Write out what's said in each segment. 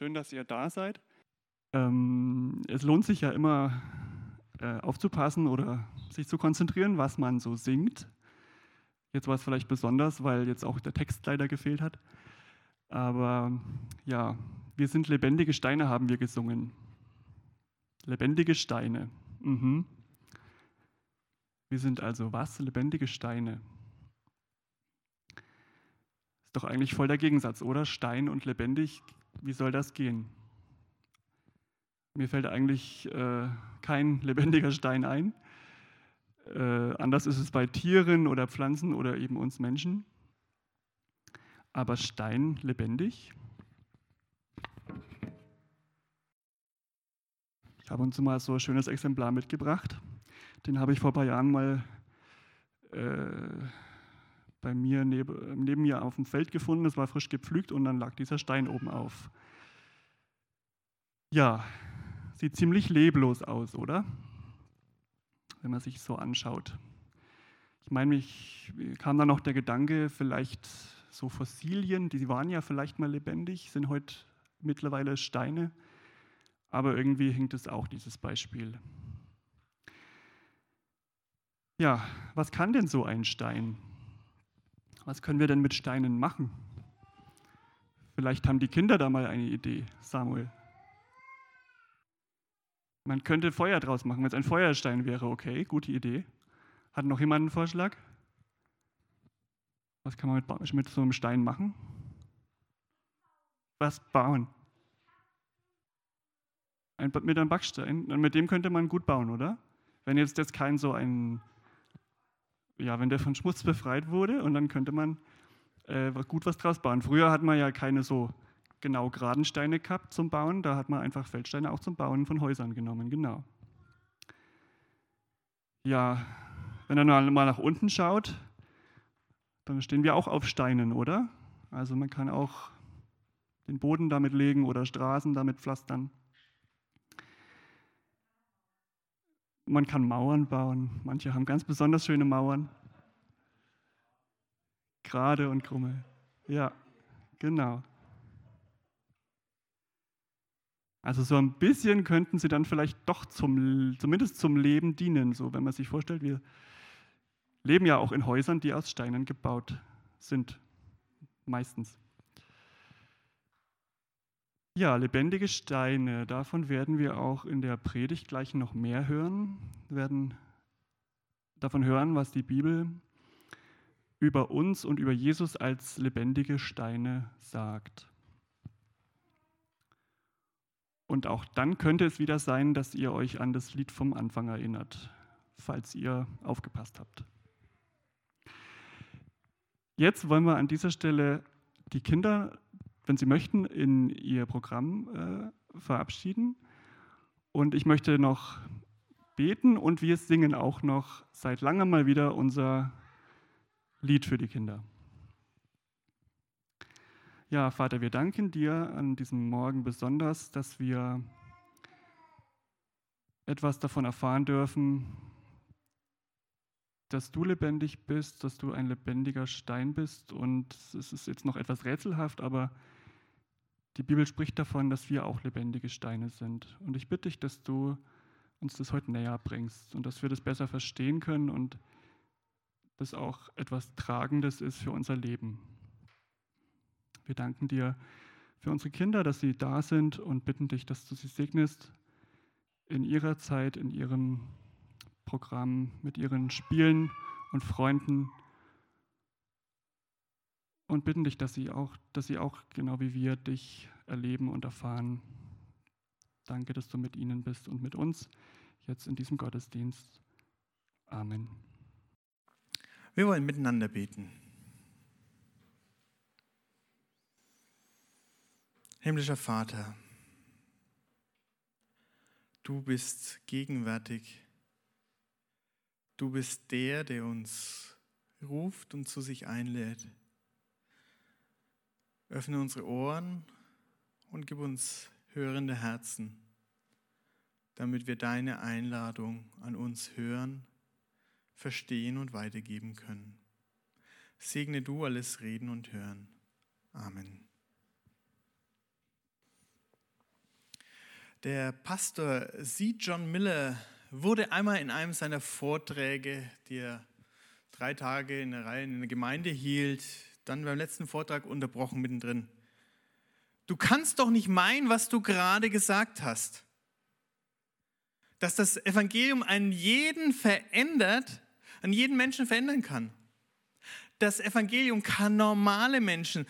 Schön, dass ihr da seid. Ähm, es lohnt sich ja immer äh, aufzupassen oder sich zu konzentrieren, was man so singt. Jetzt war es vielleicht besonders, weil jetzt auch der Text leider gefehlt hat. Aber ja, wir sind lebendige Steine, haben wir gesungen. Lebendige Steine. Mhm. Wir sind also was? Lebendige Steine. Ist doch eigentlich voll der Gegensatz, oder? Stein und lebendig, wie soll das gehen? Mir fällt eigentlich äh, kein lebendiger Stein ein. Äh, anders ist es bei Tieren oder Pflanzen oder eben uns Menschen. Aber Stein lebendig? Ich habe uns mal so ein schönes Exemplar mitgebracht. Den habe ich vor ein paar Jahren mal äh, bei mir neben, neben mir auf dem Feld gefunden. Es war frisch gepflügt und dann lag dieser Stein oben auf. Ja, sieht ziemlich leblos aus, oder? Wenn man sich so anschaut. Ich meine, mich kam dann noch der Gedanke, vielleicht so Fossilien, die waren ja vielleicht mal lebendig, sind heute mittlerweile Steine, aber irgendwie hinkt es auch dieses Beispiel. Ja, was kann denn so ein Stein? Was können wir denn mit Steinen machen? Vielleicht haben die Kinder da mal eine Idee, Samuel. Man könnte Feuer draus machen, wenn es ein Feuerstein wäre. Okay, gute Idee. Hat noch jemand einen Vorschlag? Was kann man mit, mit so einem Stein machen? Was bauen? Ein, mit einem Backstein. Mit dem könnte man gut bauen, oder? Wenn jetzt das kein so ein ja, wenn der von Schmutz befreit wurde und dann könnte man äh, gut was draus bauen. Früher hat man ja keine so genau geraden Steine gehabt zum Bauen, da hat man einfach Feldsteine auch zum Bauen von Häusern genommen, genau. Ja, wenn er mal nach unten schaut, dann stehen wir auch auf Steinen, oder? Also man kann auch den Boden damit legen oder Straßen damit pflastern. Man kann Mauern bauen. Manche haben ganz besonders schöne Mauern. Gerade und krumme. Ja, genau. Also so ein bisschen könnten sie dann vielleicht doch zum, zumindest zum Leben dienen. So, wenn man sich vorstellt, wir leben ja auch in Häusern, die aus Steinen gebaut sind. Meistens. Ja, lebendige Steine, davon werden wir auch in der Predigt gleich noch mehr hören. Wir werden davon hören, was die Bibel über uns und über Jesus als lebendige Steine sagt. Und auch dann könnte es wieder sein, dass ihr euch an das Lied vom Anfang erinnert, falls ihr aufgepasst habt. Jetzt wollen wir an dieser Stelle die Kinder wenn Sie möchten, in Ihr Programm äh, verabschieden. Und ich möchte noch beten und wir singen auch noch seit langem mal wieder unser Lied für die Kinder. Ja, Vater, wir danken dir an diesem Morgen besonders, dass wir etwas davon erfahren dürfen, dass du lebendig bist, dass du ein lebendiger Stein bist. Und es ist jetzt noch etwas rätselhaft, aber die Bibel spricht davon, dass wir auch lebendige Steine sind. Und ich bitte dich, dass du uns das heute näher bringst und dass wir das besser verstehen können und das auch etwas Tragendes ist für unser Leben. Wir danken dir für unsere Kinder, dass sie da sind und bitten dich, dass du sie segnest in ihrer Zeit, in ihrem Programm, mit ihren Spielen und Freunden und bitten dich, dass sie auch, dass sie auch genau wie wir dich erleben und erfahren. Danke, dass du mit ihnen bist und mit uns jetzt in diesem Gottesdienst. Amen. Wir wollen miteinander beten. Himmlischer Vater, du bist gegenwärtig. Du bist der, der uns ruft und zu sich einlädt. Öffne unsere Ohren und gib uns hörende Herzen, damit wir deine Einladung an uns hören, verstehen und weitergeben können. Segne du alles Reden und Hören. Amen. Der Pastor C. John Miller wurde einmal in einem seiner Vorträge, die er drei Tage in der Reihe in der Gemeinde hielt, dann beim letzten Vortrag unterbrochen mittendrin. Du kannst doch nicht meinen, was du gerade gesagt hast. Dass das Evangelium einen jeden verändert, an jeden Menschen verändern kann. Das Evangelium kann normale Menschen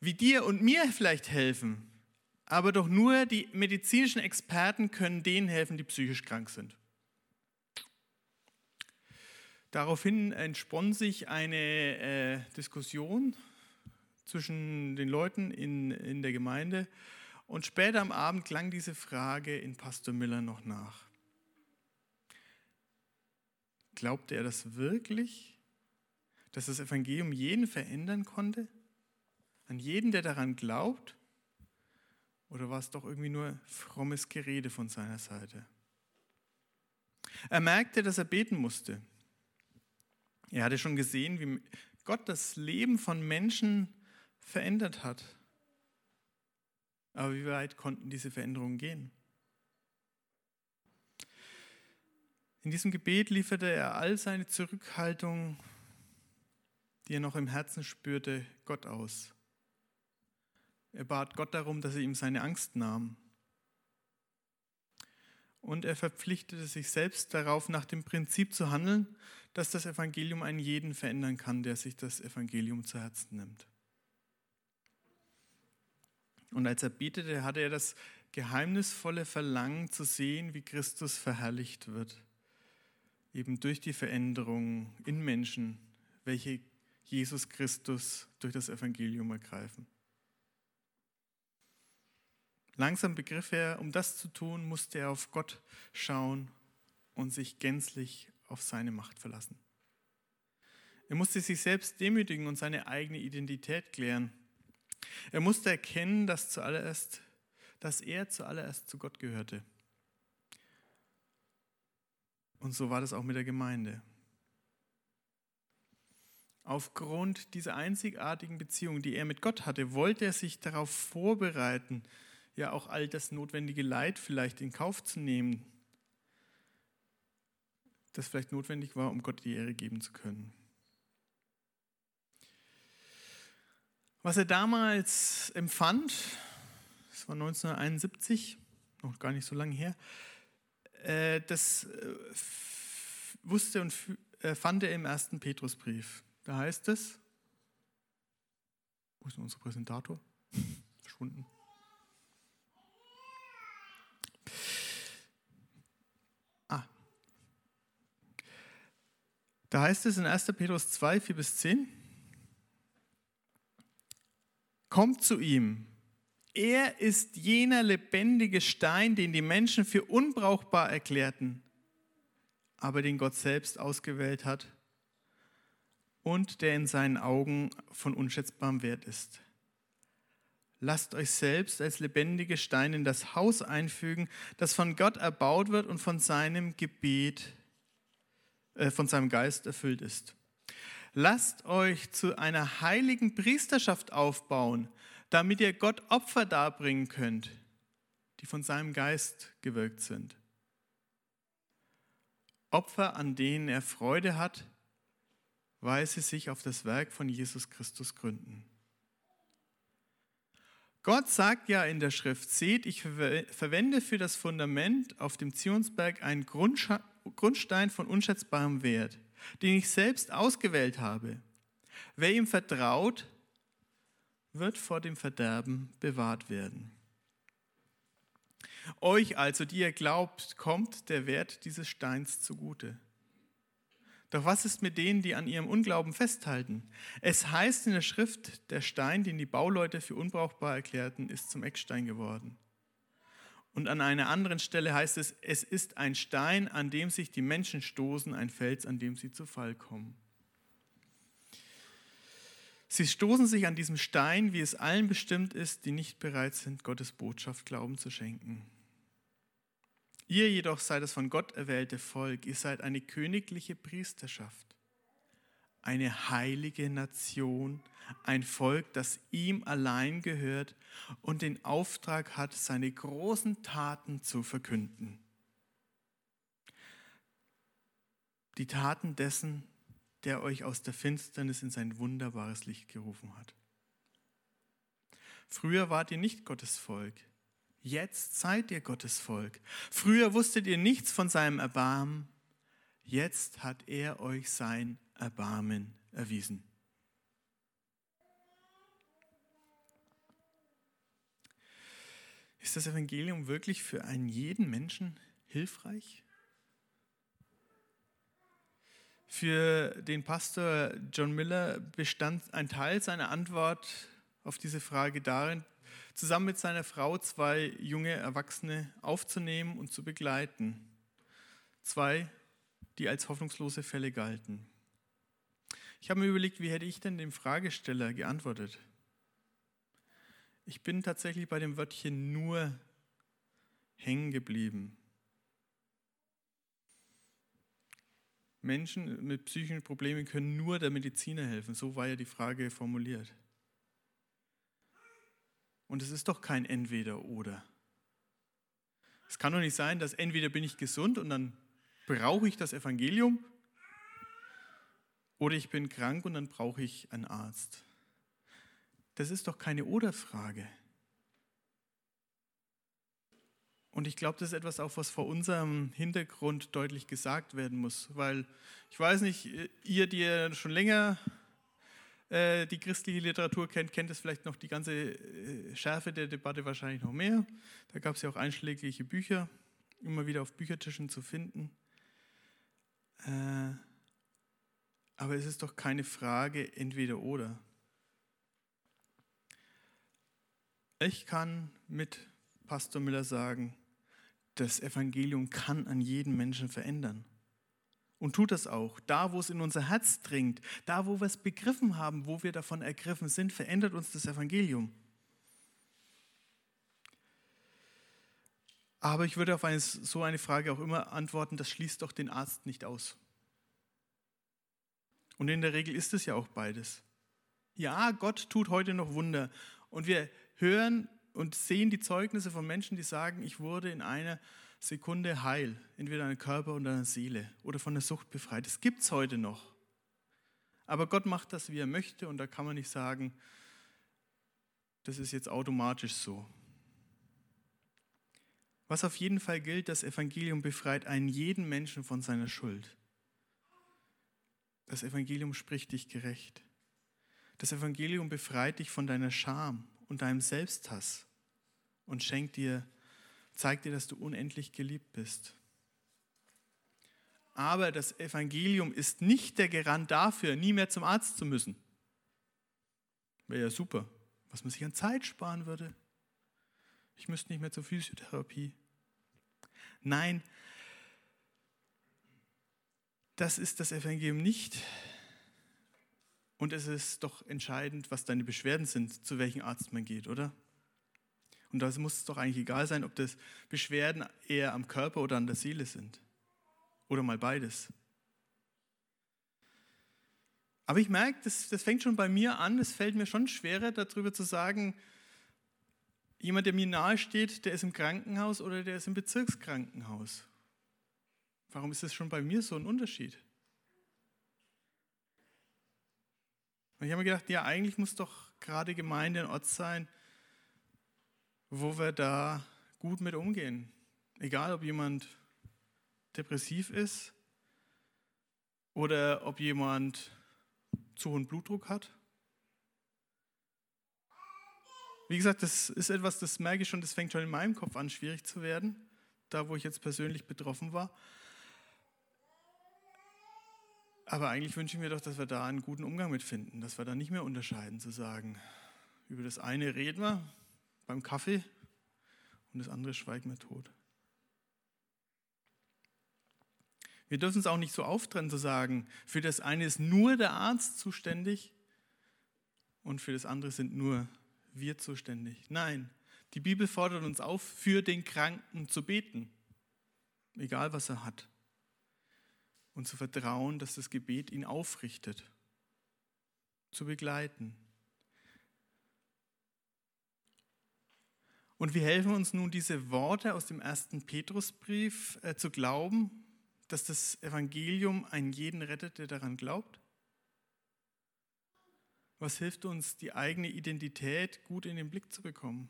wie dir und mir vielleicht helfen, aber doch nur die medizinischen Experten können denen helfen, die psychisch krank sind. Daraufhin entspann sich eine äh, Diskussion zwischen den Leuten in, in der Gemeinde und später am Abend klang diese Frage in Pastor Miller noch nach. Glaubte er das wirklich, dass das Evangelium jeden verändern konnte? An jeden, der daran glaubt? Oder war es doch irgendwie nur frommes Gerede von seiner Seite? Er merkte, dass er beten musste. Er hatte schon gesehen, wie Gott das Leben von Menschen verändert hat. Aber wie weit konnten diese Veränderungen gehen? In diesem Gebet lieferte er all seine Zurückhaltung, die er noch im Herzen spürte, Gott aus. Er bat Gott darum, dass er ihm seine Angst nahm. Und er verpflichtete sich selbst darauf, nach dem Prinzip zu handeln, dass das Evangelium einen jeden verändern kann, der sich das Evangelium zu Herzen nimmt. Und als er betete, hatte er das geheimnisvolle Verlangen zu sehen, wie Christus verherrlicht wird, eben durch die Veränderungen in Menschen, welche Jesus Christus durch das Evangelium ergreifen. Langsam begriff er, um das zu tun, musste er auf Gott schauen und sich gänzlich auf seine Macht verlassen. Er musste sich selbst demütigen und seine eigene Identität klären. Er musste erkennen, dass, zuallererst, dass er zuallererst zu Gott gehörte. Und so war das auch mit der Gemeinde. Aufgrund dieser einzigartigen Beziehung, die er mit Gott hatte, wollte er sich darauf vorbereiten, ja auch all das notwendige Leid vielleicht in Kauf zu nehmen, das vielleicht notwendig war, um Gott die Ehre geben zu können. Was er damals empfand, das war 1971, noch gar nicht so lange her, äh, das äh, wusste und äh, fand er im ersten Petrusbrief. Da heißt es, wo ist denn unser Präsentator? Verschwunden. Da heißt es in 1. Petrus 2, 4 bis 10, kommt zu ihm. Er ist jener lebendige Stein, den die Menschen für unbrauchbar erklärten, aber den Gott selbst ausgewählt hat und der in seinen Augen von unschätzbarem Wert ist. Lasst euch selbst als lebendige Steine in das Haus einfügen, das von Gott erbaut wird und von seinem Gebet äh, von seinem Geist erfüllt ist. Lasst euch zu einer heiligen Priesterschaft aufbauen, damit ihr Gott Opfer darbringen könnt, die von seinem Geist gewirkt sind. Opfer, an denen er Freude hat, weil sie sich auf das Werk von Jesus Christus gründen. Gott sagt ja in der Schrift, seht, ich verwende für das Fundament auf dem Zionsberg einen Grundstein von unschätzbarem Wert, den ich selbst ausgewählt habe. Wer ihm vertraut, wird vor dem Verderben bewahrt werden. Euch also, die ihr glaubt, kommt der Wert dieses Steins zugute. Doch was ist mit denen, die an ihrem Unglauben festhalten? Es heißt in der Schrift, der Stein, den die Bauleute für unbrauchbar erklärten, ist zum Eckstein geworden. Und an einer anderen Stelle heißt es, es ist ein Stein, an dem sich die Menschen stoßen, ein Fels, an dem sie zu Fall kommen. Sie stoßen sich an diesem Stein, wie es allen bestimmt ist, die nicht bereit sind, Gottes Botschaft Glauben zu schenken. Ihr jedoch seid das von Gott erwählte Volk, ihr seid eine königliche Priesterschaft, eine heilige Nation, ein Volk, das ihm allein gehört und den Auftrag hat, seine großen Taten zu verkünden. Die Taten dessen, der euch aus der Finsternis in sein wunderbares Licht gerufen hat. Früher wart ihr nicht Gottes Volk, jetzt seid ihr Gottes Volk. Früher wusstet ihr nichts von seinem Erbarmen, jetzt hat er euch sein Erbarmen erwiesen. Ist das Evangelium wirklich für einen jeden Menschen hilfreich? Für den Pastor John Miller bestand ein Teil seiner Antwort auf diese Frage darin, zusammen mit seiner Frau zwei junge Erwachsene aufzunehmen und zu begleiten. Zwei, die als hoffnungslose Fälle galten. Ich habe mir überlegt, wie hätte ich denn dem Fragesteller geantwortet? Ich bin tatsächlich bei dem Wörtchen nur hängen geblieben. Menschen mit psychischen Problemen können nur der Mediziner helfen. So war ja die Frage formuliert. Und es ist doch kein Entweder-Oder. Es kann doch nicht sein, dass entweder bin ich gesund und dann brauche ich das Evangelium oder ich bin krank und dann brauche ich einen Arzt. Das ist doch keine Oder-Frage. Und ich glaube, das ist etwas auch, was vor unserem Hintergrund deutlich gesagt werden muss, weil ich weiß nicht, ihr, die ihr schon länger äh, die christliche Literatur kennt, kennt es vielleicht noch die ganze äh, Schärfe der Debatte wahrscheinlich noch mehr. Da gab es ja auch einschlägige Bücher, immer wieder auf Büchertischen zu finden. Äh, aber es ist doch keine Frage entweder oder. Ich kann mit Pastor Miller sagen, das Evangelium kann an jeden Menschen verändern. Und tut das auch. Da, wo es in unser Herz dringt, da, wo wir es begriffen haben, wo wir davon ergriffen sind, verändert uns das Evangelium. Aber ich würde auf eine, so eine Frage auch immer antworten, das schließt doch den Arzt nicht aus. Und in der Regel ist es ja auch beides. Ja, Gott tut heute noch Wunder. Und wir hören und sehen die Zeugnisse von Menschen, die sagen, ich wurde in einer Sekunde heil, entweder an Körper oder an Seele oder von der Sucht befreit. Das gibt es heute noch. Aber Gott macht das, wie er möchte und da kann man nicht sagen, das ist jetzt automatisch so. Was auf jeden Fall gilt, das Evangelium befreit einen jeden Menschen von seiner Schuld. Das Evangelium spricht dich gerecht. Das Evangelium befreit dich von deiner Scham und deinem Selbsthass und schenkt dir, zeigt dir, dass du unendlich geliebt bist. Aber das Evangelium ist nicht der Garant dafür, nie mehr zum Arzt zu müssen. Wäre ja super, was man sich an Zeit sparen würde. Ich müsste nicht mehr zur Physiotherapie. Nein, das ist das Evangelium nicht. Und es ist doch entscheidend, was deine Beschwerden sind, zu welchem Arzt man geht, oder? Und da muss es doch eigentlich egal sein, ob das Beschwerden eher am Körper oder an der Seele sind. Oder mal beides. Aber ich merke, das, das fängt schon bei mir an, es fällt mir schon schwerer, darüber zu sagen, jemand, der mir nahe steht, der ist im Krankenhaus oder der ist im Bezirkskrankenhaus. Warum ist das schon bei mir so ein Unterschied? Und ich habe mir gedacht, ja, eigentlich muss doch gerade Gemeinde ein Ort sein, wo wir da gut mit umgehen. Egal, ob jemand depressiv ist oder ob jemand zu hohen Blutdruck hat. Wie gesagt, das ist etwas, das merke ich schon, das fängt schon in meinem Kopf an, schwierig zu werden, da wo ich jetzt persönlich betroffen war. Aber eigentlich wünsche ich mir doch, dass wir da einen guten Umgang mit finden, dass wir da nicht mehr unterscheiden, zu sagen, über das eine reden wir beim Kaffee und das andere schweigen wir tot. Wir dürfen es auch nicht so auftrennen, zu sagen, für das eine ist nur der Arzt zuständig und für das andere sind nur wir zuständig. Nein, die Bibel fordert uns auf, für den Kranken zu beten, egal was er hat und zu vertrauen, dass das Gebet ihn aufrichtet zu begleiten. Und wie helfen uns nun diese Worte aus dem ersten Petrusbrief äh, zu glauben, dass das Evangelium einen jeden rettet, der daran glaubt? Was hilft uns, die eigene Identität gut in den Blick zu bekommen?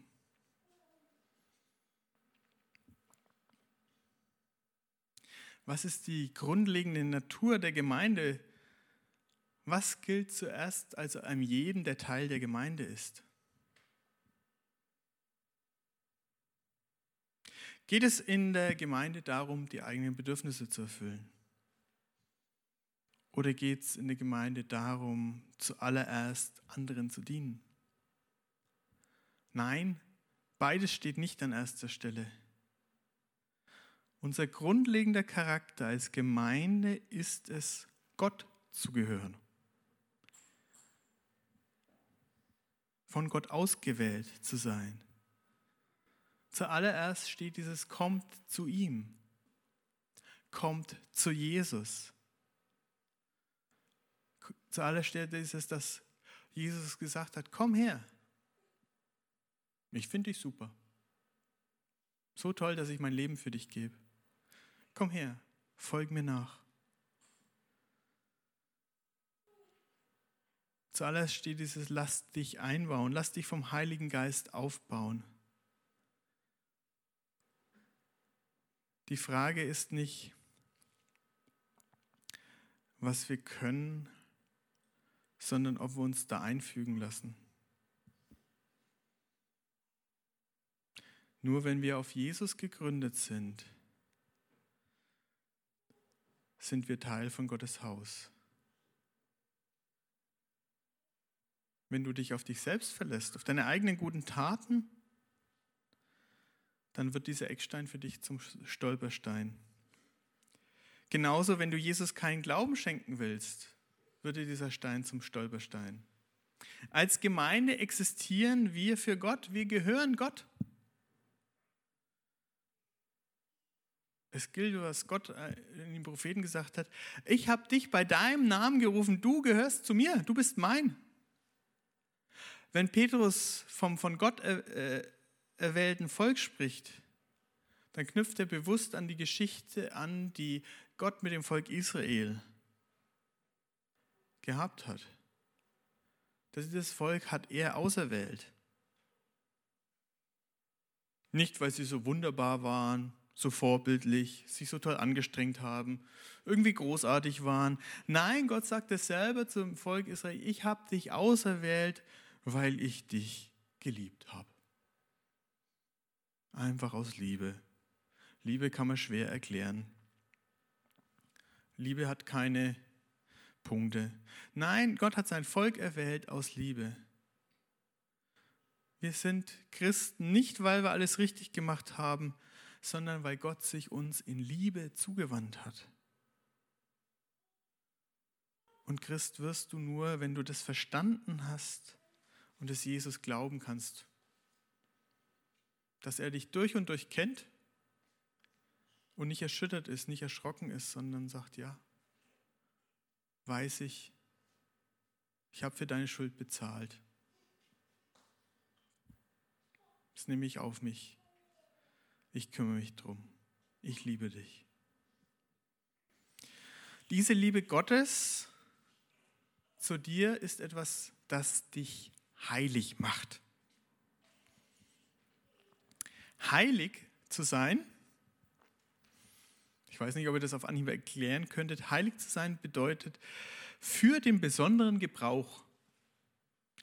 Was ist die grundlegende Natur der Gemeinde? Was gilt zuerst also einem jeden, der Teil der Gemeinde ist? Geht es in der Gemeinde darum, die eigenen Bedürfnisse zu erfüllen? Oder geht es in der Gemeinde darum, zuallererst anderen zu dienen? Nein, beides steht nicht an erster Stelle. Unser grundlegender Charakter als Gemeinde ist es, Gott zu gehören. Von Gott ausgewählt zu sein. Zuallererst steht dieses kommt zu ihm, kommt zu Jesus. Zuallererst ist es, dass Jesus gesagt hat, komm her. Ich finde dich super. So toll, dass ich mein Leben für dich gebe. Komm her, folg mir nach. Zuallererst steht dieses, lass dich einbauen, lass dich vom Heiligen Geist aufbauen. Die Frage ist nicht, was wir können, sondern ob wir uns da einfügen lassen. Nur wenn wir auf Jesus gegründet sind, sind wir Teil von Gottes Haus. Wenn du dich auf dich selbst verlässt, auf deine eigenen guten Taten, dann wird dieser Eckstein für dich zum Stolperstein. Genauso, wenn du Jesus keinen Glauben schenken willst, wird dir dieser Stein zum Stolperstein. Als Gemeinde existieren wir für Gott, wir gehören Gott. Es gilt, was Gott äh, in den Propheten gesagt hat. Ich habe dich bei deinem Namen gerufen, du gehörst zu mir, du bist mein. Wenn Petrus vom von Gott äh, erwählten Volk spricht, dann knüpft er bewusst an die Geschichte an, die Gott mit dem Volk Israel gehabt hat. Dieses Volk hat er auserwählt. Nicht, weil sie so wunderbar waren, so vorbildlich, sich so toll angestrengt haben, irgendwie großartig waren. Nein, Gott sagt es selber zum Volk Israel, ich habe dich auserwählt, weil ich dich geliebt habe. Einfach aus Liebe. Liebe kann man schwer erklären. Liebe hat keine Punkte. Nein, Gott hat sein Volk erwählt aus Liebe. Wir sind Christen nicht, weil wir alles richtig gemacht haben, sondern weil Gott sich uns in Liebe zugewandt hat. Und Christ wirst du nur, wenn du das verstanden hast und es Jesus glauben kannst, dass er dich durch und durch kennt und nicht erschüttert ist, nicht erschrocken ist, sondern sagt, ja, weiß ich, ich habe für deine Schuld bezahlt. Das nehme ich auf mich ich kümmere mich drum. Ich liebe dich. Diese Liebe Gottes zu dir ist etwas, das dich heilig macht. Heilig zu sein, ich weiß nicht, ob ihr das auf Anhieb erklären könntet, heilig zu sein bedeutet, für den besonderen Gebrauch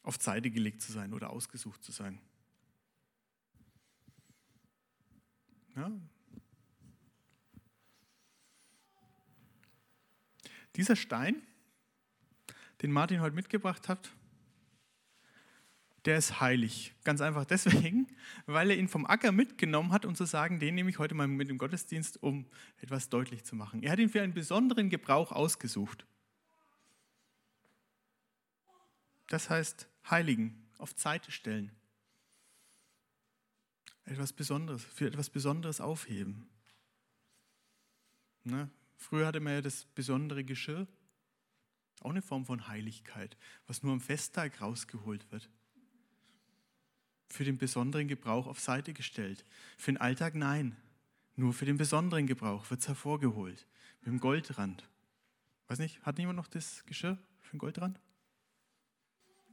auf Seite gelegt zu sein oder ausgesucht zu sein. Ja. Dieser Stein, den Martin heute mitgebracht hat, der ist heilig. Ganz einfach deswegen, weil er ihn vom Acker mitgenommen hat, um zu sagen, den nehme ich heute mal mit dem Gottesdienst, um etwas deutlich zu machen. Er hat ihn für einen besonderen Gebrauch ausgesucht. Das heißt, heiligen, auf Zeit stellen etwas Besonderes, für etwas Besonderes aufheben. Ne? Früher hatte man ja das besondere Geschirr. Auch eine Form von Heiligkeit, was nur am Festtag rausgeholt wird. Für den besonderen Gebrauch auf Seite gestellt. Für den Alltag nein. Nur für den besonderen Gebrauch wird es hervorgeholt. Mit dem Goldrand. Weiß nicht, hat niemand noch das Geschirr für den Goldrand?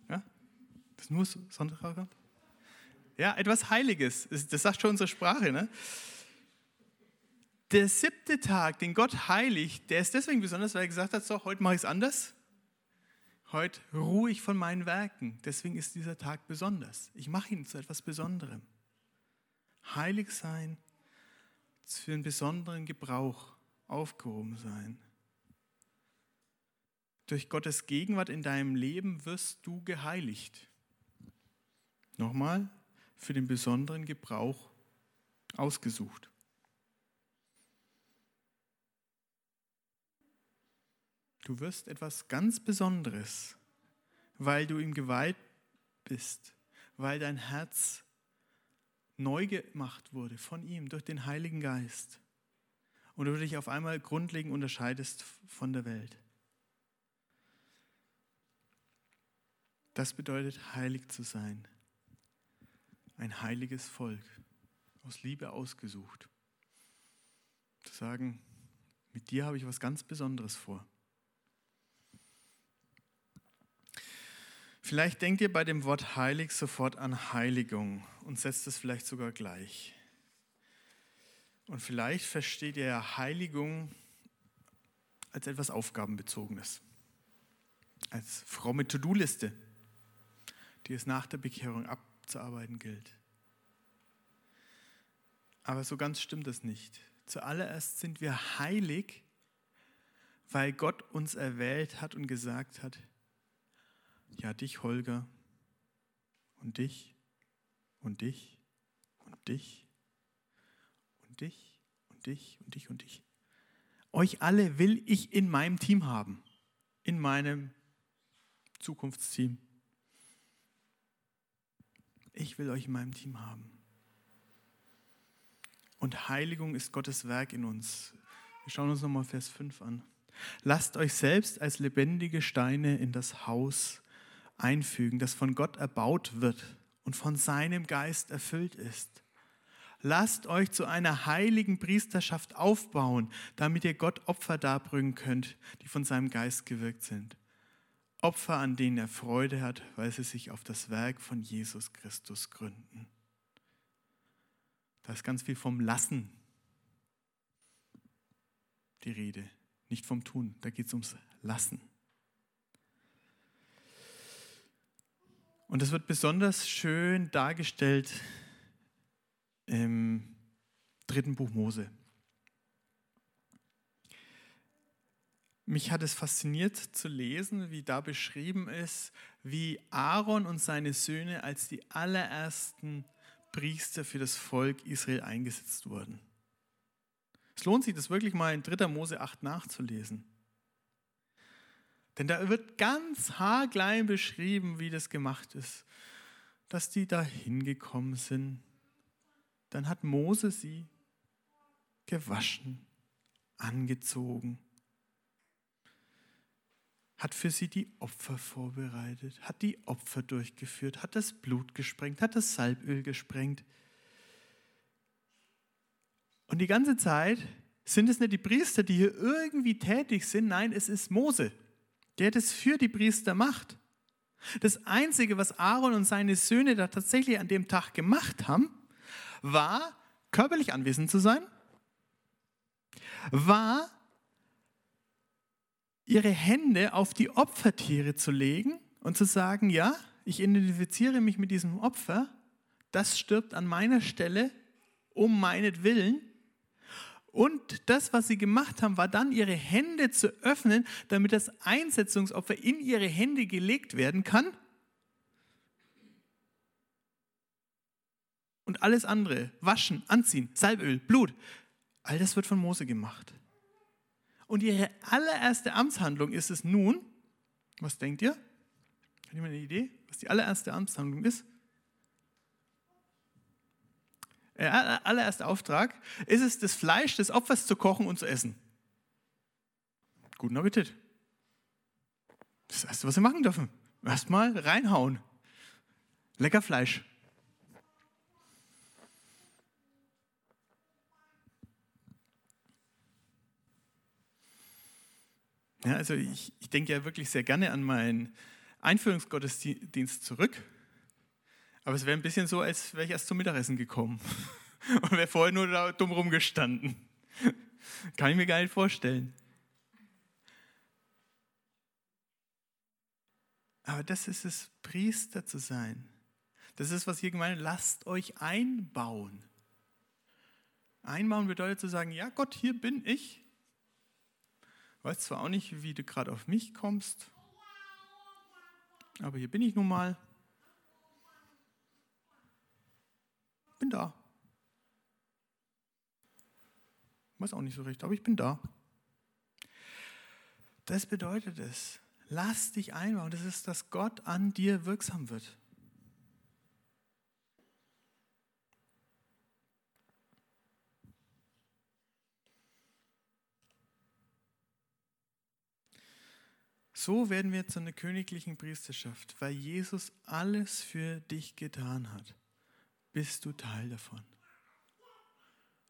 Ja? Das ist nur Sonderrand? Ja, etwas Heiliges. Das sagt schon unsere Sprache. Ne? Der siebte Tag, den Gott heiligt, der ist deswegen besonders, weil er gesagt hat, so, heute mache ich es anders. Heute ruhe ich von meinen Werken. Deswegen ist dieser Tag besonders. Ich mache ihn zu etwas Besonderem. Heilig sein, für einen besonderen Gebrauch aufgehoben sein. Durch Gottes Gegenwart in deinem Leben wirst du geheiligt. Nochmal, für den besonderen Gebrauch ausgesucht. Du wirst etwas ganz Besonderes, weil du ihm geweiht bist, weil dein Herz neu gemacht wurde von ihm durch den Heiligen Geist und du dich auf einmal grundlegend unterscheidest von der Welt. Das bedeutet, heilig zu sein. Ein heiliges Volk, aus Liebe ausgesucht. Zu sagen, mit dir habe ich was ganz Besonderes vor. Vielleicht denkt ihr bei dem Wort heilig sofort an Heiligung und setzt es vielleicht sogar gleich. Und vielleicht versteht ihr Heiligung als etwas Aufgabenbezogenes, als fromme To-Do-Liste, die es nach der Bekehrung abzuarbeiten gilt. Aber so ganz stimmt das nicht. Zuallererst sind wir heilig, weil Gott uns erwählt hat und gesagt hat, ja, dich, Holger, und dich, und dich, und dich, und dich, und dich, und dich, und dich. Euch alle will ich in meinem Team haben, in meinem Zukunftsteam. Ich will euch in meinem Team haben. Und Heiligung ist Gottes Werk in uns. Wir schauen uns nochmal Vers 5 an. Lasst euch selbst als lebendige Steine in das Haus einfügen, das von Gott erbaut wird und von seinem Geist erfüllt ist. Lasst euch zu einer heiligen Priesterschaft aufbauen, damit ihr Gott Opfer darbringen könnt, die von seinem Geist gewirkt sind. Opfer, an denen er Freude hat, weil sie sich auf das Werk von Jesus Christus gründen. Da ist ganz viel vom Lassen die Rede, nicht vom Tun. Da geht es ums Lassen. Und das wird besonders schön dargestellt im dritten Buch Mose. Mich hat es fasziniert zu lesen, wie da beschrieben ist, wie Aaron und seine Söhne als die allerersten Priester für das Volk Israel eingesetzt wurden. Es lohnt sich, das wirklich mal in 3. Mose 8 nachzulesen. Denn da wird ganz haarklein beschrieben, wie das gemacht ist, dass die da hingekommen sind. Dann hat Mose sie gewaschen, angezogen, hat für sie die Opfer vorbereitet, hat die Opfer durchgeführt, hat das Blut gesprengt, hat das Salböl gesprengt. Und die ganze Zeit sind es nicht die Priester, die hier irgendwie tätig sind, nein, es ist Mose der das für die Priester macht. Das Einzige, was Aaron und seine Söhne da tatsächlich an dem Tag gemacht haben, war körperlich anwesend zu sein, war ihre Hände auf die Opfertiere zu legen und zu sagen, ja, ich identifiziere mich mit diesem Opfer, das stirbt an meiner Stelle um meinetwillen und das, was sie gemacht haben, war dann ihre Hände zu öffnen, damit das Einsetzungsopfer in ihre Hände gelegt werden kann. Und alles andere, waschen, anziehen, Salböl, Blut, all das wird von Mose gemacht. Und ihre allererste Amtshandlung ist es nun, was denkt ihr? Hat jemand eine Idee, was die allererste Amtshandlung ist? Der äh, allererste Auftrag ist es, das Fleisch des Opfers zu kochen und zu essen. Guten Appetit. Das Erste, was sie machen dürfen. Erstmal reinhauen. Lecker Fleisch. Ja, also ich, ich denke ja wirklich sehr gerne an meinen Einführungsgottesdienst zurück. Aber es wäre ein bisschen so, als wäre ich erst zum Mittagessen gekommen und wäre vorher nur da dumm rumgestanden. Kann ich mir gar nicht vorstellen. Aber das ist es, Priester zu sein. Das ist, was hier gemeint lasst euch einbauen. Einbauen bedeutet zu sagen, ja Gott, hier bin ich. Weiß zwar auch nicht, wie du gerade auf mich kommst, aber hier bin ich nun mal. Bin da. Weiß auch nicht so recht, aber ich bin da. Das bedeutet es. Lass dich einbauen. Das ist, dass Gott an dir wirksam wird. So werden wir zu einer königlichen Priesterschaft, weil Jesus alles für dich getan hat. Bist du Teil davon.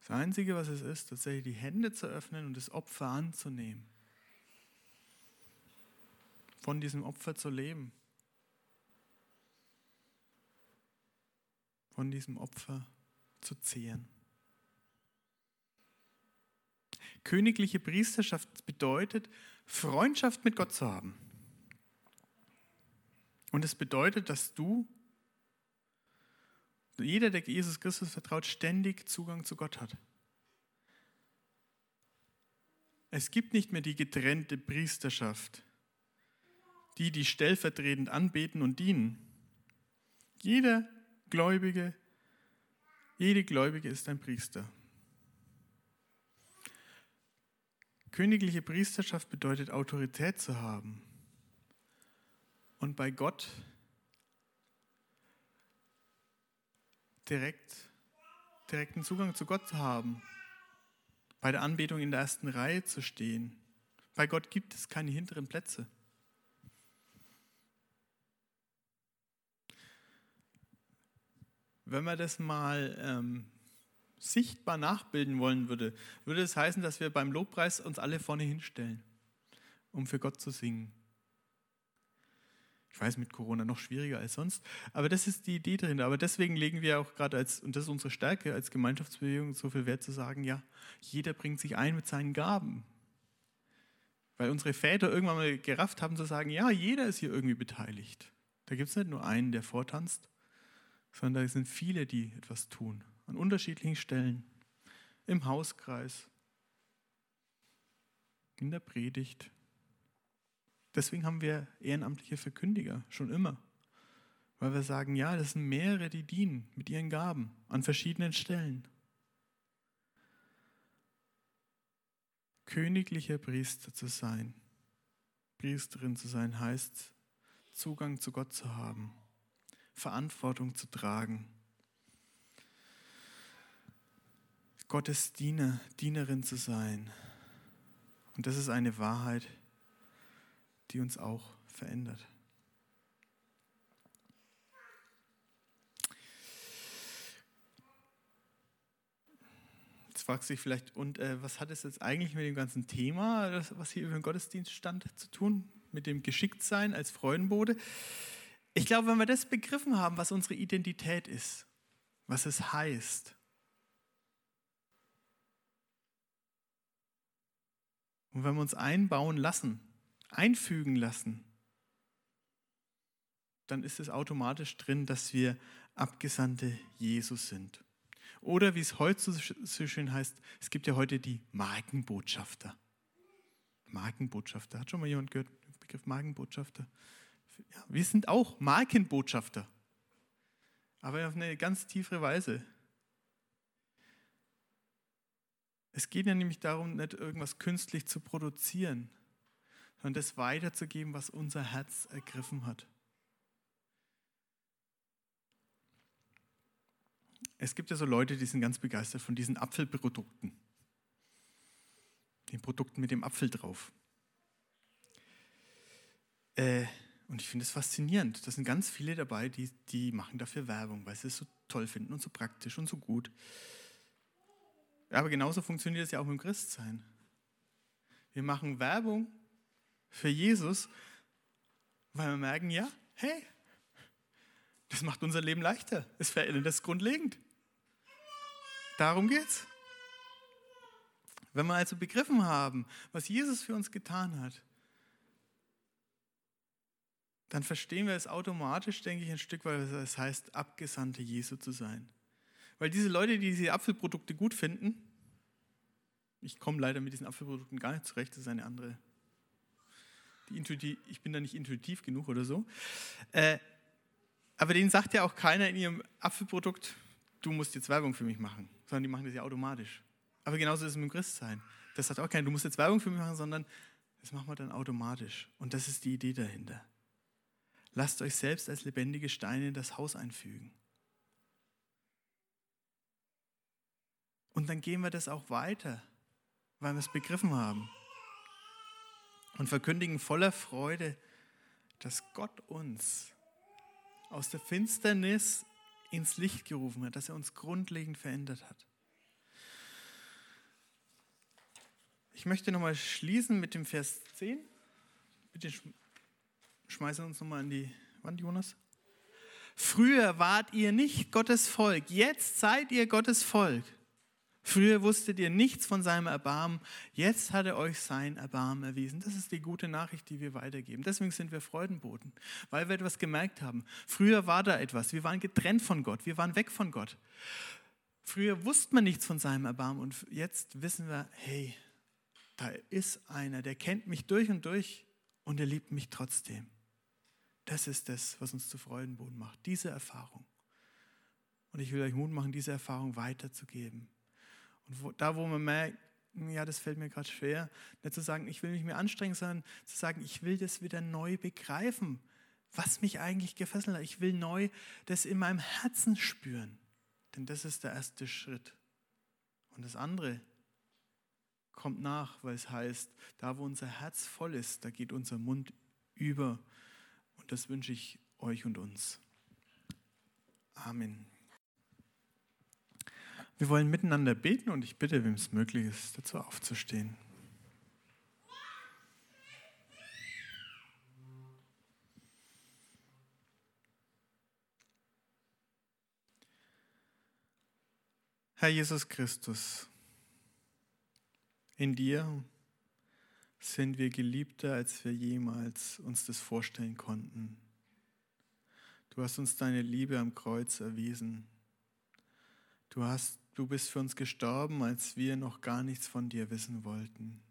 Das Einzige, was es ist, tatsächlich die Hände zu öffnen und das Opfer anzunehmen. Von diesem Opfer zu leben. Von diesem Opfer zu zehren. Königliche Priesterschaft bedeutet, Freundschaft mit Gott zu haben. Und es bedeutet, dass du, jeder, der Jesus Christus vertraut, ständig Zugang zu Gott hat. Es gibt nicht mehr die getrennte Priesterschaft, die, die stellvertretend anbeten und dienen. Jeder Gläubige, jede Gläubige ist ein Priester. Königliche Priesterschaft bedeutet Autorität zu haben. Und bei Gott direkt, direkten Zugang zu Gott zu haben. Bei der Anbetung in der ersten Reihe zu stehen. Bei Gott gibt es keine hinteren Plätze. Wenn wir das mal ähm, sichtbar nachbilden wollen würde, würde es heißen, dass wir beim Lobpreis uns alle vorne hinstellen, um für Gott zu singen. Ich weiß, mit Corona noch schwieriger als sonst, aber das ist die Idee drin. Aber deswegen legen wir auch gerade als, und das ist unsere Stärke als Gemeinschaftsbewegung, so viel Wert zu sagen, ja, jeder bringt sich ein mit seinen Gaben. Weil unsere Väter irgendwann mal gerafft haben zu sagen, ja, jeder ist hier irgendwie beteiligt. Da gibt es nicht nur einen, der vortanzt, sondern da sind viele, die etwas tun an unterschiedlichen Stellen, im Hauskreis, in der Predigt. Deswegen haben wir ehrenamtliche Verkündiger schon immer, weil wir sagen, ja, das sind mehrere, die dienen mit ihren Gaben an verschiedenen Stellen. Königlicher Priester zu sein, Priesterin zu sein, heißt Zugang zu Gott zu haben, Verantwortung zu tragen Gottes Diener, Dienerin zu sein. Und das ist eine Wahrheit, die uns auch verändert. Jetzt fragst du dich vielleicht, und äh, was hat es jetzt eigentlich mit dem ganzen Thema, was hier über den Gottesdienst stand, zu tun? Mit dem Geschicktsein als Freudenbode? Ich glaube, wenn wir das begriffen haben, was unsere Identität ist, was es heißt, Und wenn wir uns einbauen lassen, einfügen lassen, dann ist es automatisch drin, dass wir Abgesandte Jesus sind. Oder wie es heute so schön heißt, es gibt ja heute die Markenbotschafter. Markenbotschafter. Hat schon mal jemand gehört, den Begriff Markenbotschafter? Ja, wir sind auch Markenbotschafter. Aber auf eine ganz tiefere Weise. Es geht ja nämlich darum, nicht irgendwas künstlich zu produzieren, sondern das weiterzugeben, was unser Herz ergriffen hat. Es gibt ja so Leute, die sind ganz begeistert von diesen Apfelprodukten. Den Produkten mit dem Apfel drauf. Äh, und ich finde es faszinierend. Da sind ganz viele dabei, die, die machen dafür Werbung, weil sie es so toll finden und so praktisch und so gut. Aber genauso funktioniert es ja auch dem Christsein. Wir machen Werbung für Jesus, weil wir merken, ja, hey, das macht unser Leben leichter. Es verändert das grundlegend. Darum geht's. Wenn wir also begriffen haben, was Jesus für uns getan hat, dann verstehen wir es automatisch, denke ich, ein Stück, weil es heißt, Abgesandte Jesu zu sein. Weil diese Leute, die diese Apfelprodukte gut finden, ich komme leider mit diesen Apfelprodukten gar nicht zurecht, das ist eine andere. Ich bin da nicht intuitiv genug oder so. Äh, aber denen sagt ja auch keiner in ihrem Apfelprodukt, du musst jetzt Werbung für mich machen, sondern die machen das ja automatisch. Aber genauso ist es mit dem Christsein. Das sagt auch keiner, du musst jetzt Werbung für mich machen, sondern das machen wir dann automatisch. Und das ist die Idee dahinter. Lasst euch selbst als lebendige Steine in das Haus einfügen. Und dann gehen wir das auch weiter, weil wir es begriffen haben. Und verkündigen voller Freude, dass Gott uns aus der Finsternis ins Licht gerufen hat, dass er uns grundlegend verändert hat. Ich möchte nochmal schließen mit dem Vers 10. Bitte schmeißen uns nochmal an die Wand, Jonas. Früher wart ihr nicht Gottes Volk, jetzt seid ihr Gottes Volk. Früher wusstet ihr nichts von seinem Erbarmen, jetzt hat er euch sein Erbarmen erwiesen. Das ist die gute Nachricht, die wir weitergeben. Deswegen sind wir Freudenboten, weil wir etwas gemerkt haben. Früher war da etwas, wir waren getrennt von Gott, wir waren weg von Gott. Früher wusste man nichts von seinem Erbarmen und jetzt wissen wir, hey, da ist einer, der kennt mich durch und durch und er liebt mich trotzdem. Das ist das, was uns zu Freudenboden macht, diese Erfahrung. Und ich will euch Mut machen, diese Erfahrung weiterzugeben. Und wo, da, wo man merkt, ja, das fällt mir gerade schwer, nicht zu sagen, ich will mich mehr anstrengen, sondern zu sagen, ich will das wieder neu begreifen, was mich eigentlich gefesselt hat. Ich will neu das in meinem Herzen spüren. Denn das ist der erste Schritt. Und das andere kommt nach, weil es heißt, da wo unser Herz voll ist, da geht unser Mund über. Und das wünsche ich euch und uns. Amen. Wir wollen miteinander beten und ich bitte, wem es möglich ist, dazu aufzustehen. Herr Jesus Christus, in dir sind wir geliebter, als wir jemals uns das vorstellen konnten. Du hast uns deine Liebe am Kreuz erwiesen. Du, hast, du bist für uns gestorben, als wir noch gar nichts von dir wissen wollten.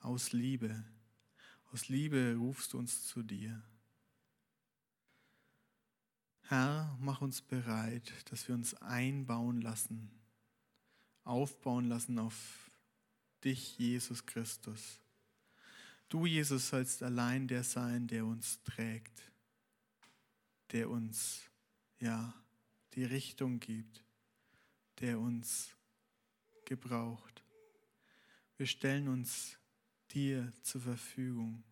Aus Liebe, aus Liebe rufst du uns zu dir. Herr, mach uns bereit, dass wir uns einbauen lassen, aufbauen lassen auf dich, Jesus Christus. Du, Jesus, sollst allein der sein, der uns trägt, der uns, ja, die Richtung gibt, der uns gebraucht. Wir stellen uns dir zur Verfügung,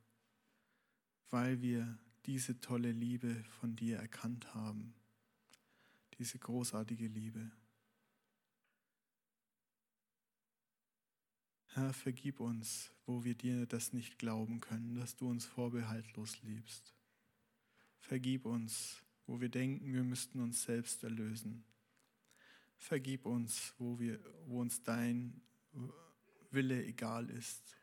weil wir diese tolle Liebe von dir erkannt haben, diese großartige Liebe. Herr, vergib uns, wo wir dir das nicht glauben können, dass du uns vorbehaltlos liebst. Vergib uns, wo wir denken, wir müssten uns selbst erlösen. Vergib uns, wo, wir, wo uns dein Wille egal ist.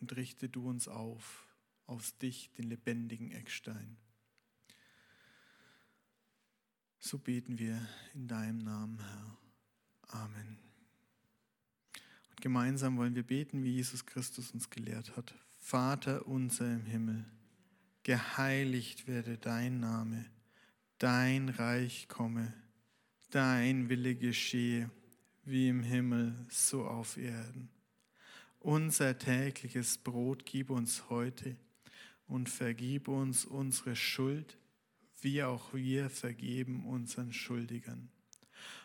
Und richte du uns auf, aus dich, den lebendigen Eckstein. So beten wir in deinem Namen, Herr. Amen. Gemeinsam wollen wir beten, wie Jesus Christus uns gelehrt hat. Vater unser im Himmel, geheiligt werde dein Name, dein Reich komme, dein Wille geschehe, wie im Himmel, so auf Erden. Unser tägliches Brot gib uns heute und vergib uns unsere Schuld, wie auch wir vergeben unseren Schuldigern.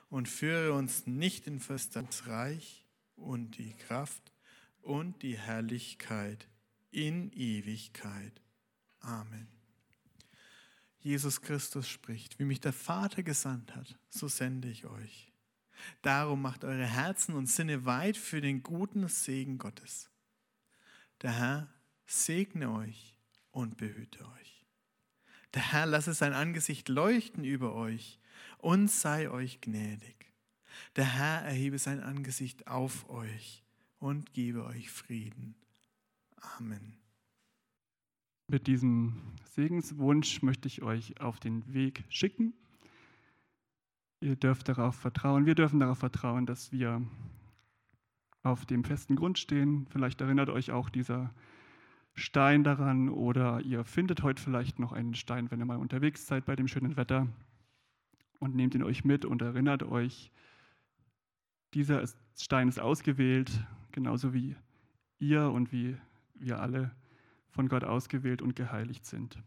Und führe uns nicht in Verstandsreich, und die Kraft und die Herrlichkeit in Ewigkeit. Amen. Jesus Christus spricht, wie mich der Vater gesandt hat, so sende ich euch. Darum macht eure Herzen und Sinne weit für den guten Segen Gottes. Der Herr segne euch und behüte euch. Der Herr lasse sein Angesicht leuchten über euch und sei euch gnädig. Der Herr erhebe sein Angesicht auf euch und gebe euch Frieden. Amen. Mit diesem Segenswunsch möchte ich euch auf den Weg schicken. Ihr dürft darauf vertrauen, wir dürfen darauf vertrauen, dass wir auf dem festen Grund stehen. Vielleicht erinnert euch auch dieser Stein daran oder ihr findet heute vielleicht noch einen Stein, wenn ihr mal unterwegs seid bei dem schönen Wetter und nehmt ihn euch mit und erinnert euch, dieser Stein ist ausgewählt, genauso wie ihr und wie wir alle von Gott ausgewählt und geheiligt sind.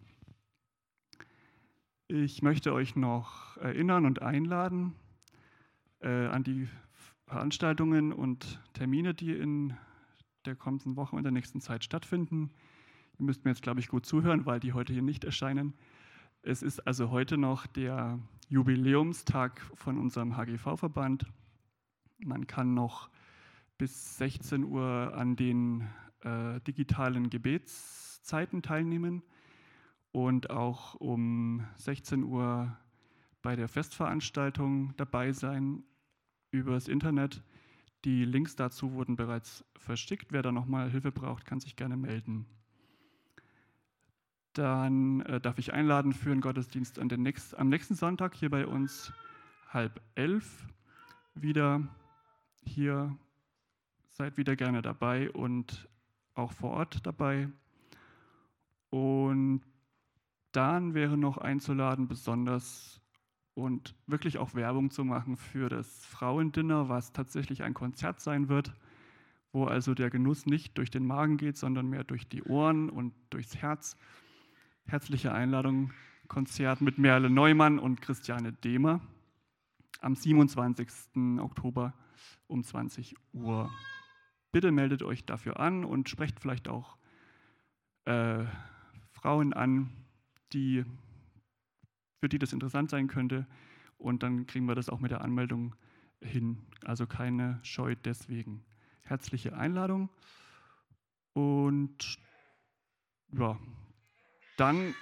Ich möchte euch noch erinnern und einladen äh, an die Veranstaltungen und Termine, die in der kommenden Woche und der nächsten Zeit stattfinden. Ihr müsst mir jetzt, glaube ich, gut zuhören, weil die heute hier nicht erscheinen. Es ist also heute noch der Jubiläumstag von unserem HGV-Verband. Man kann noch bis 16 Uhr an den äh, digitalen Gebetszeiten teilnehmen und auch um 16 Uhr bei der Festveranstaltung dabei sein übers Internet. Die Links dazu wurden bereits verschickt. Wer da nochmal Hilfe braucht, kann sich gerne melden. Dann äh, darf ich einladen für einen Gottesdienst nächst, am nächsten Sonntag hier bei uns halb elf wieder hier. Seid wieder gerne dabei und auch vor Ort dabei. Und dann wäre noch einzuladen, besonders und wirklich auch Werbung zu machen für das Frauendinner, was tatsächlich ein Konzert sein wird, wo also der Genuss nicht durch den Magen geht, sondern mehr durch die Ohren und durchs Herz. Herzliche Einladung, Konzert mit Merle Neumann und Christiane Dehmer am 27. Oktober um 20 Uhr. Bitte meldet euch dafür an und sprecht vielleicht auch äh, Frauen an, die, für die das interessant sein könnte. Und dann kriegen wir das auch mit der Anmeldung hin. Also keine Scheu deswegen. Herzliche Einladung. Und ja, dann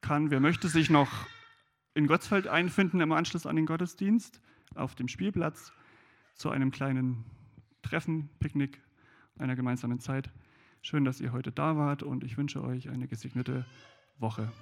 kann, wer möchte, sich noch in Gottsfeld einfinden im Anschluss an den Gottesdienst auf dem Spielplatz zu einem kleinen Treffen, Picknick, einer gemeinsamen Zeit. Schön, dass ihr heute da wart und ich wünsche euch eine gesegnete Woche.